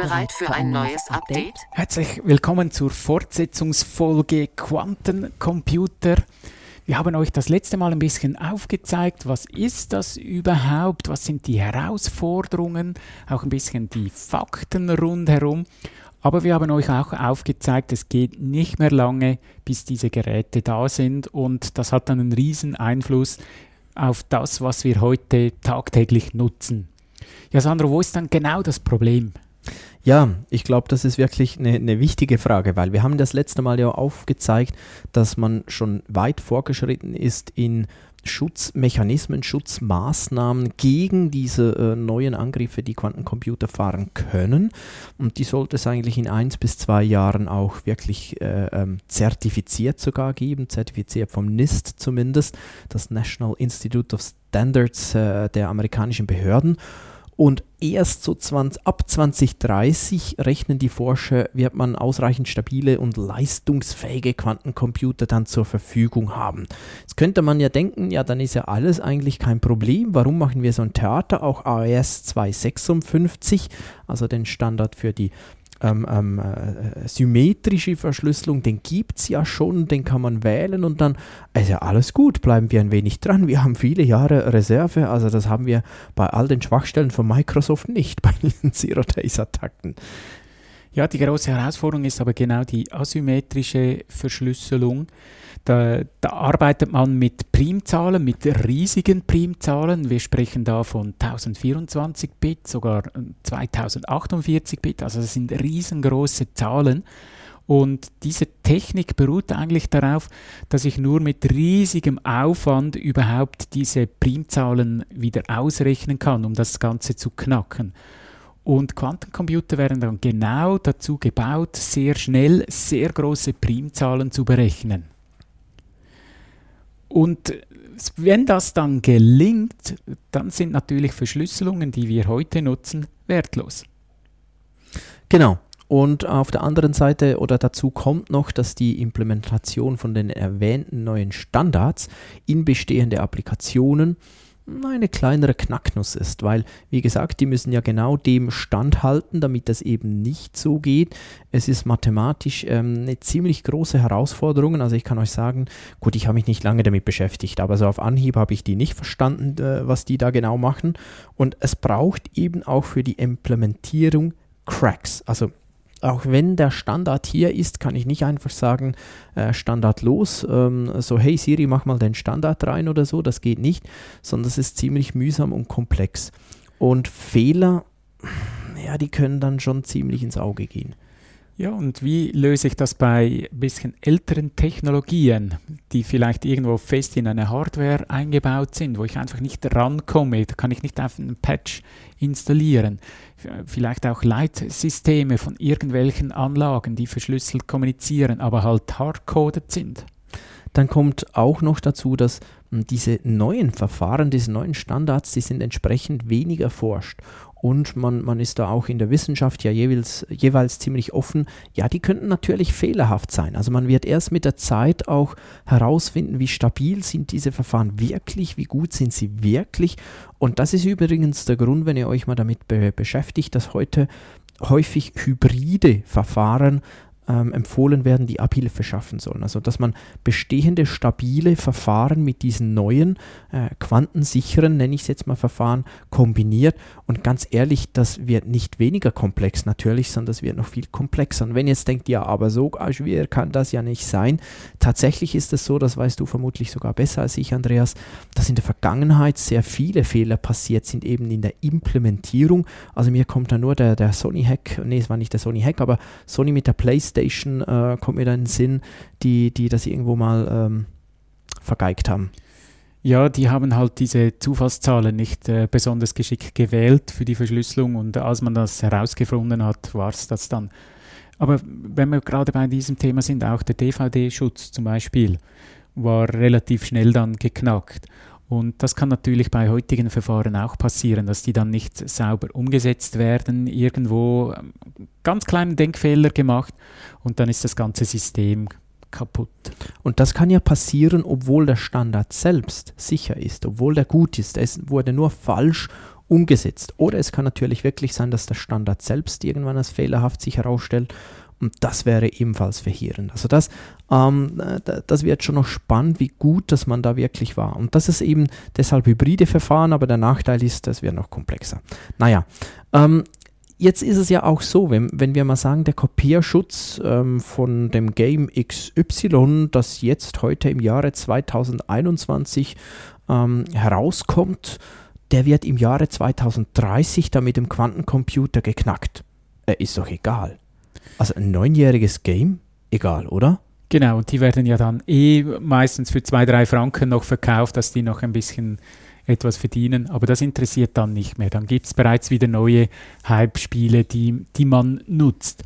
Bereit für ein neues Update? Herzlich willkommen zur Fortsetzungsfolge Quantencomputer. Wir haben euch das letzte Mal ein bisschen aufgezeigt, was ist das überhaupt, was sind die Herausforderungen, auch ein bisschen die Fakten rundherum. Aber wir haben euch auch aufgezeigt, es geht nicht mehr lange, bis diese Geräte da sind und das hat dann einen riesen Einfluss auf das, was wir heute tagtäglich nutzen. Ja, Sandro, wo ist dann genau das Problem? Ja, ich glaube, das ist wirklich eine, eine, wichtige Frage, weil wir haben das letzte Mal ja aufgezeigt, dass man schon weit vorgeschritten ist in Schutzmechanismen, Schutzmaßnahmen gegen diese äh, neuen Angriffe, die Quantencomputer fahren können. Und die sollte es eigentlich in eins bis zwei Jahren auch wirklich äh, ähm, zertifiziert sogar geben, zertifiziert vom NIST zumindest, das National Institute of Standards äh, der amerikanischen Behörden. Und erst so 20, ab 2030 rechnen die Forscher, wird man ausreichend stabile und leistungsfähige Quantencomputer dann zur Verfügung haben. Jetzt könnte man ja denken, ja, dann ist ja alles eigentlich kein Problem. Warum machen wir so ein Theater? Auch AES 256, also den Standard für die ähm, ähm, äh, symmetrische Verschlüsselung, den gibt es ja schon, den kann man wählen und dann ist ja alles gut, bleiben wir ein wenig dran. Wir haben viele Jahre Reserve, also das haben wir bei all den Schwachstellen von Microsoft nicht, bei diesen Zero-Days-Attacken. Ja, die große Herausforderung ist aber genau die asymmetrische Verschlüsselung. Da, da, arbeitet man mit Primzahlen, mit riesigen Primzahlen. Wir sprechen da von 1024 Bit, sogar 2048 Bit. Also das sind riesengroße Zahlen. Und diese Technik beruht eigentlich darauf, dass ich nur mit riesigem Aufwand überhaupt diese Primzahlen wieder ausrechnen kann, um das Ganze zu knacken. Und Quantencomputer werden dann genau dazu gebaut, sehr schnell sehr große Primzahlen zu berechnen. Und wenn das dann gelingt, dann sind natürlich Verschlüsselungen, die wir heute nutzen, wertlos. Genau. Und auf der anderen Seite oder dazu kommt noch, dass die Implementation von den erwähnten neuen Standards in bestehende Applikationen eine kleinere Knacknuss ist, weil, wie gesagt, die müssen ja genau dem standhalten, damit das eben nicht so geht. Es ist mathematisch ähm, eine ziemlich große Herausforderung. Also ich kann euch sagen, gut, ich habe mich nicht lange damit beschäftigt, aber so auf Anhieb habe ich die nicht verstanden, äh, was die da genau machen. Und es braucht eben auch für die Implementierung Cracks, also auch wenn der Standard hier ist, kann ich nicht einfach sagen, äh, Standard los, ähm, so hey Siri, mach mal den Standard rein oder so, das geht nicht, sondern es ist ziemlich mühsam und komplex. Und Fehler, ja, die können dann schon ziemlich ins Auge gehen. Ja, und wie löse ich das bei ein bisschen älteren Technologien, die vielleicht irgendwo fest in eine Hardware eingebaut sind, wo ich einfach nicht rankomme? Da kann ich nicht einfach einen Patch installieren. Vielleicht auch Leitsysteme von irgendwelchen Anlagen, die verschlüsselt kommunizieren, aber halt hardcoded sind. Dann kommt auch noch dazu, dass hm, diese neuen Verfahren, diese neuen Standards, die sind entsprechend weniger erforscht und man, man ist da auch in der Wissenschaft ja jeweils, jeweils ziemlich offen. Ja, die könnten natürlich fehlerhaft sein. Also man wird erst mit der Zeit auch herausfinden, wie stabil sind diese Verfahren wirklich, wie gut sind sie wirklich. Und das ist übrigens der Grund, wenn ihr euch mal damit be beschäftigt, dass heute häufig hybride Verfahren ähm, empfohlen werden, die Abhilfe schaffen sollen. Also dass man bestehende stabile Verfahren mit diesen neuen äh, quantensicheren, nenne ich es jetzt mal, Verfahren kombiniert. Und ganz ehrlich, das wird nicht weniger komplex natürlich, sondern das wird noch viel komplexer. Und wenn jetzt denkt, ja, aber so schwer kann das ja nicht sein, tatsächlich ist es so, das weißt du vermutlich sogar besser als ich, Andreas, dass in der Vergangenheit sehr viele Fehler passiert sind, eben in der Implementierung. Also mir kommt da nur der, der Sony-Hack, nee, es war nicht der Sony-Hack, aber Sony mit der PlayStation Station äh, kommt mir da in den Sinn, die, die das irgendwo mal ähm, vergeigt haben. Ja, die haben halt diese Zufallszahlen nicht äh, besonders geschickt gewählt für die Verschlüsselung und als man das herausgefunden hat, war es das dann. Aber wenn wir gerade bei diesem Thema sind, auch der DVD-Schutz zum Beispiel war relativ schnell dann geknackt. Und das kann natürlich bei heutigen Verfahren auch passieren, dass die dann nicht sauber umgesetzt werden, irgendwo ähm, ganz kleinen Denkfehler gemacht und dann ist das ganze System kaputt. Und das kann ja passieren, obwohl der Standard selbst sicher ist, obwohl der gut ist. Es wurde nur falsch umgesetzt. Oder es kann natürlich wirklich sein, dass der Standard selbst irgendwann als fehlerhaft sich herausstellt. Und das wäre ebenfalls verheerend. Also das, ähm, das wird schon noch spannend, wie gut, dass man da wirklich war. Und das ist eben deshalb hybride Verfahren, aber der Nachteil ist, das wird noch komplexer. Naja, ähm, jetzt ist es ja auch so, wenn, wenn wir mal sagen, der Kopierschutz ähm, von dem Game XY, das jetzt heute im Jahre 2021 ähm, herauskommt, der wird im Jahre 2030 dann mit dem Quantencomputer geknackt. Er ist doch egal. Also ein neunjähriges Game, egal, oder? Genau, und die werden ja dann eh meistens für zwei, drei Franken noch verkauft, dass die noch ein bisschen etwas verdienen, aber das interessiert dann nicht mehr. Dann gibt es bereits wieder neue Hype-Spiele, die, die man nutzt.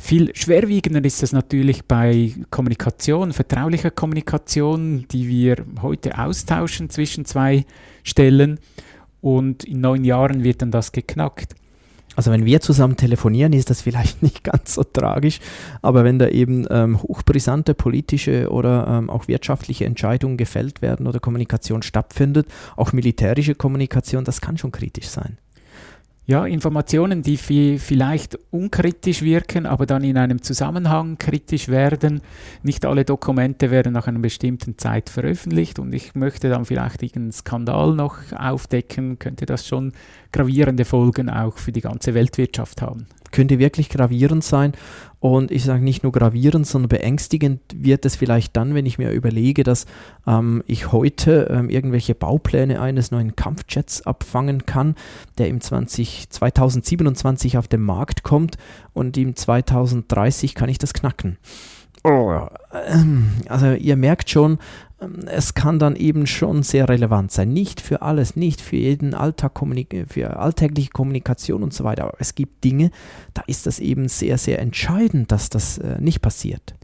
Viel schwerwiegender ist es natürlich bei Kommunikation, vertraulicher Kommunikation, die wir heute austauschen zwischen zwei Stellen und in neun Jahren wird dann das geknackt. Also wenn wir zusammen telefonieren, ist das vielleicht nicht ganz so tragisch, aber wenn da eben ähm, hochbrisante politische oder ähm, auch wirtschaftliche Entscheidungen gefällt werden oder Kommunikation stattfindet, auch militärische Kommunikation, das kann schon kritisch sein ja, Informationen, die vielleicht unkritisch wirken, aber dann in einem Zusammenhang kritisch werden. Nicht alle Dokumente werden nach einer bestimmten Zeit veröffentlicht und ich möchte dann vielleicht irgendeinen Skandal noch aufdecken, könnte das schon gravierende Folgen auch für die ganze Weltwirtschaft haben könnte wirklich gravierend sein. Und ich sage nicht nur gravierend, sondern beängstigend wird es vielleicht dann, wenn ich mir überlege, dass ähm, ich heute ähm, irgendwelche Baupläne eines neuen Kampfjets abfangen kann, der im 20, 2027 auf den Markt kommt und im 2030 kann ich das knacken. Oh, also ihr merkt schon, es kann dann eben schon sehr relevant sein. Nicht für alles, nicht für jeden Alltag, für alltägliche Kommunikation und so weiter. Aber es gibt Dinge, da ist das eben sehr, sehr entscheidend, dass das äh, nicht passiert.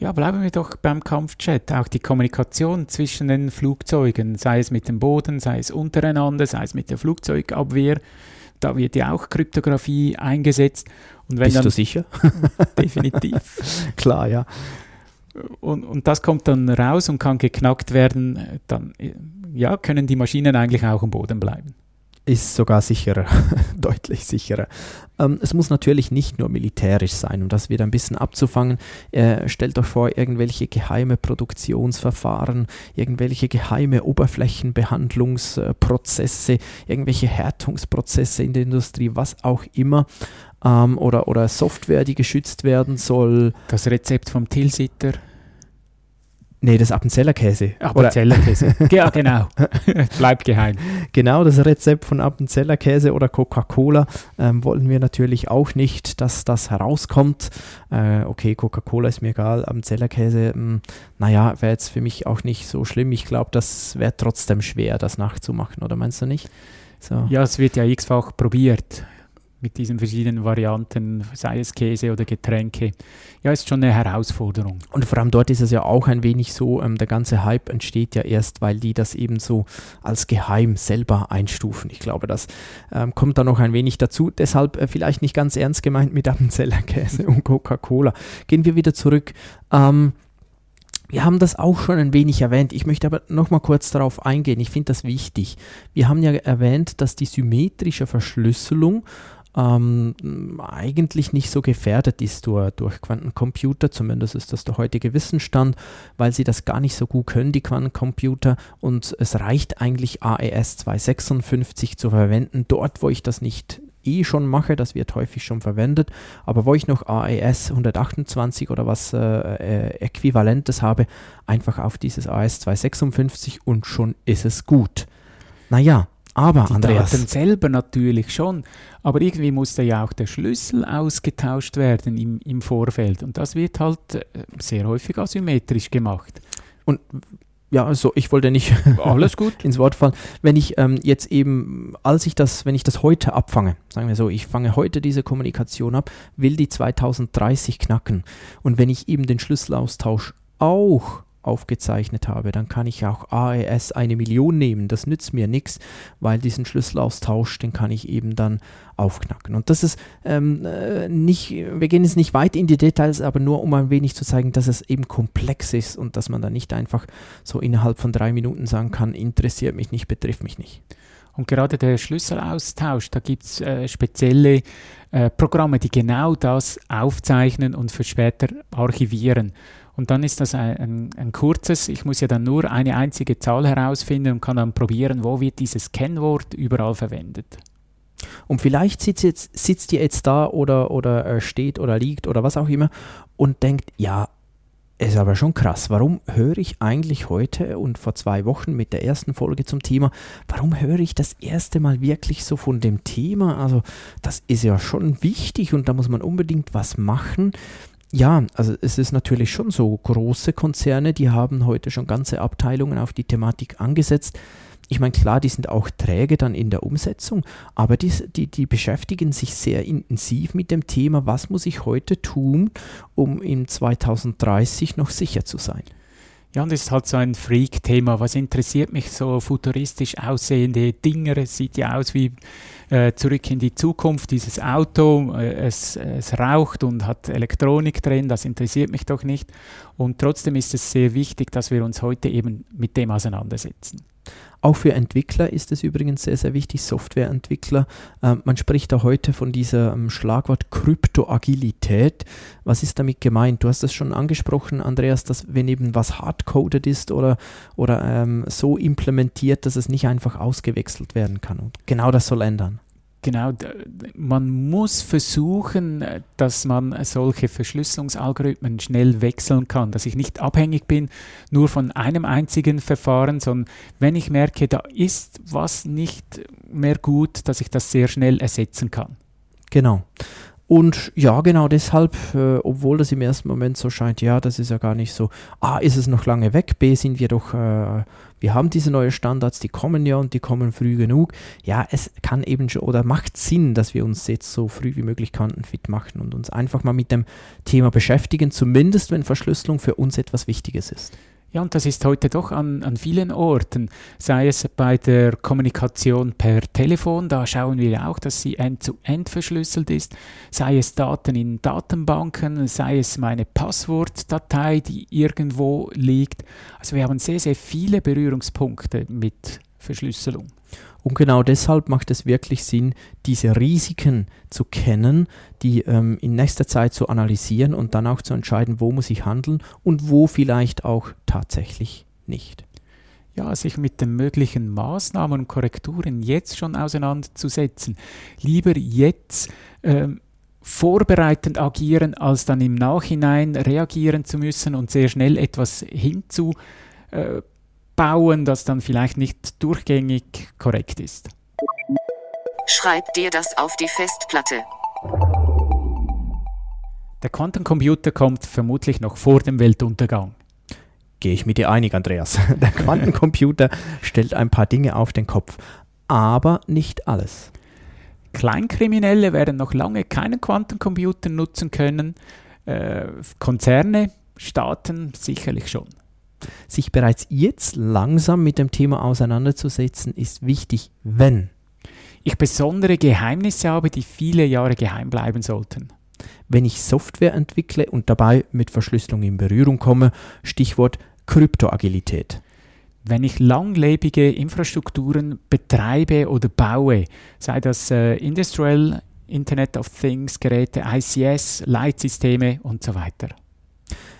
Ja, bleiben wir doch beim Kampfjet. Auch die Kommunikation zwischen den Flugzeugen, sei es mit dem Boden, sei es untereinander, sei es mit der Flugzeugabwehr, da wird ja auch Kryptographie eingesetzt. Und wenn Bist dann, du sicher? definitiv. Klar, ja und, und das kommt dann raus und kann geknackt werden, dann ja, können die Maschinen eigentlich auch am Boden bleiben. Ist sogar sicherer, deutlich sicherer. Ähm, es muss natürlich nicht nur militärisch sein, um das wieder ein bisschen abzufangen. Äh, stellt euch vor, irgendwelche geheime Produktionsverfahren, irgendwelche geheime Oberflächenbehandlungsprozesse, irgendwelche Härtungsprozesse in der Industrie, was auch immer. Ähm, oder, oder Software, die geschützt werden soll. Das Rezept vom Tilsiter. Nee, das Appenzellerkäse. Appenzellerkäse. ja, genau. Bleibt geheim. Genau, das Rezept von Appenzellerkäse oder Coca-Cola ähm, wollen wir natürlich auch nicht, dass das herauskommt. Äh, okay, Coca-Cola ist mir egal, Appenzellerkäse, hm, naja, wäre jetzt für mich auch nicht so schlimm. Ich glaube, das wäre trotzdem schwer, das nachzumachen, oder meinst du nicht? So. Ja, es wird ja x-fach probiert mit diesen verschiedenen Varianten, sei es Käse oder Getränke. Ja, ist schon eine Herausforderung. Und vor allem dort ist es ja auch ein wenig so, ähm, der ganze Hype entsteht ja erst, weil die das eben so als geheim selber einstufen. Ich glaube, das ähm, kommt da noch ein wenig dazu. Deshalb äh, vielleicht nicht ganz ernst gemeint mit Appenzeller Käse und Coca-Cola. Gehen wir wieder zurück. Ähm, wir haben das auch schon ein wenig erwähnt. Ich möchte aber noch mal kurz darauf eingehen. Ich finde das wichtig. Wir haben ja erwähnt, dass die symmetrische Verschlüsselung ähm, eigentlich nicht so gefährdet ist durch, durch Quantencomputer, zumindest ist das der heutige Wissensstand, weil sie das gar nicht so gut können, die Quantencomputer, und es reicht eigentlich AES 256 zu verwenden, dort wo ich das nicht eh schon mache, das wird häufig schon verwendet, aber wo ich noch AES 128 oder was äh, äh, Äquivalentes habe, einfach auf dieses AES 256 und schon ist es gut. Naja, aber die Andreas. Daten selber natürlich schon, aber irgendwie muss da ja auch der Schlüssel ausgetauscht werden im, im Vorfeld und das wird halt äh, sehr häufig asymmetrisch gemacht. Und ja, also ich wollte nicht alles gut ins Wort fallen. Wenn ich ähm, jetzt eben, als ich das, wenn ich das heute abfange, sagen wir so, ich fange heute diese Kommunikation ab, will die 2030 knacken. Und wenn ich eben den Schlüsselaustausch auch aufgezeichnet habe, dann kann ich auch AES eine Million nehmen. Das nützt mir nichts, weil diesen Schlüsselaustausch, den kann ich eben dann aufknacken. Und das ist ähm, äh, nicht, wir gehen jetzt nicht weit in die Details, aber nur um ein wenig zu zeigen, dass es eben komplex ist und dass man da nicht einfach so innerhalb von drei Minuten sagen kann, interessiert mich nicht, betrifft mich nicht. Und gerade der Schlüsselaustausch, da gibt es äh, spezielle äh, Programme, die genau das aufzeichnen und für später archivieren. Und dann ist das ein, ein, ein, kurzes, ich muss ja dann nur eine einzige Zahl herausfinden und kann dann probieren, wo wird dieses Kennwort überall verwendet. Und vielleicht sitzt, jetzt, sitzt ihr jetzt da oder, oder äh, steht oder liegt oder was auch immer und denkt, ja, ist aber schon krass. Warum höre ich eigentlich heute und vor zwei Wochen mit der ersten Folge zum Thema, warum höre ich das erste Mal wirklich so von dem Thema? Also das ist ja schon wichtig und da muss man unbedingt was machen. Ja, also es ist natürlich schon so, große Konzerne, die haben heute schon ganze Abteilungen auf die Thematik angesetzt. Ich meine, klar, die sind auch träge dann in der Umsetzung, aber die, die, die beschäftigen sich sehr intensiv mit dem Thema, was muss ich heute tun, um im 2030 noch sicher zu sein. Ja, und das ist halt so ein Freak-Thema. Was interessiert mich so futuristisch aussehende Dinge? Es sieht ja aus wie äh, zurück in die Zukunft, dieses Auto, äh, es, es raucht und hat Elektronik drin, das interessiert mich doch nicht. Und trotzdem ist es sehr wichtig, dass wir uns heute eben mit dem auseinandersetzen. Auch für Entwickler ist es übrigens sehr, sehr wichtig, Softwareentwickler. Ähm, man spricht da heute von diesem Schlagwort Kryptoagilität. Was ist damit gemeint? Du hast es schon angesprochen, Andreas, dass wenn eben was hardcoded ist oder, oder ähm, so implementiert, dass es nicht einfach ausgewechselt werden kann. Und genau das soll ändern. Genau, man muss versuchen, dass man solche Verschlüsselungsalgorithmen schnell wechseln kann, dass ich nicht abhängig bin nur von einem einzigen Verfahren, sondern wenn ich merke, da ist was nicht mehr gut, dass ich das sehr schnell ersetzen kann. Genau. Und ja, genau deshalb, äh, obwohl das im ersten Moment so scheint, ja, das ist ja gar nicht so, A, ist es noch lange weg, B, sind wir doch, äh, wir haben diese neuen Standards, die kommen ja und die kommen früh genug. Ja, es kann eben schon oder macht Sinn, dass wir uns jetzt so früh wie möglich quantenfit machen und uns einfach mal mit dem Thema beschäftigen, zumindest wenn Verschlüsselung für uns etwas Wichtiges ist. Ja, und das ist heute doch an, an vielen Orten, sei es bei der Kommunikation per Telefon, da schauen wir auch, dass sie end-zu-end -end verschlüsselt ist, sei es Daten in Datenbanken, sei es meine Passwortdatei, die irgendwo liegt. Also wir haben sehr, sehr viele Berührungspunkte mit Verschlüsselung. Und genau deshalb macht es wirklich Sinn, diese Risiken zu kennen, die ähm, in nächster Zeit zu analysieren und dann auch zu entscheiden, wo muss ich handeln und wo vielleicht auch tatsächlich nicht. Ja, sich mit den möglichen Maßnahmen und Korrekturen jetzt schon auseinanderzusetzen. Lieber jetzt ähm, vorbereitend agieren, als dann im Nachhinein reagieren zu müssen und sehr schnell etwas hinzu äh, bauen, das dann vielleicht nicht durchgängig korrekt ist. Schreib dir das auf die Festplatte. Der Quantencomputer kommt vermutlich noch vor dem Weltuntergang. Gehe ich mit dir einig, Andreas. Der Quantencomputer stellt ein paar Dinge auf den Kopf, aber nicht alles. Kleinkriminelle werden noch lange keinen Quantencomputer nutzen können. Äh, Konzerne, Staaten sicherlich schon. Sich bereits jetzt langsam mit dem Thema auseinanderzusetzen, ist wichtig, wenn ich besondere Geheimnisse habe, die viele Jahre geheim bleiben sollten. Wenn ich Software entwickle und dabei mit Verschlüsselung in Berührung komme, Stichwort Kryptoagilität. Wenn ich langlebige Infrastrukturen betreibe oder baue, sei das äh, Industrial Internet of Things Geräte, ICS, Leitsysteme und so weiter.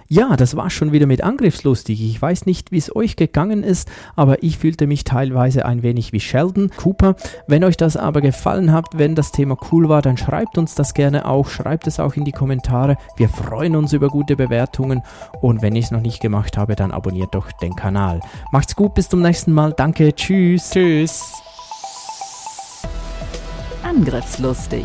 Ja, das war schon wieder mit Angriffslustig. Ich weiß nicht, wie es euch gegangen ist, aber ich fühlte mich teilweise ein wenig wie Sheldon Cooper. Wenn euch das aber gefallen hat, wenn das Thema cool war, dann schreibt uns das gerne auch. Schreibt es auch in die Kommentare. Wir freuen uns über gute Bewertungen. Und wenn ich es noch nicht gemacht habe, dann abonniert doch den Kanal. Macht's gut, bis zum nächsten Mal. Danke, tschüss. Tschüss. Angriffslustig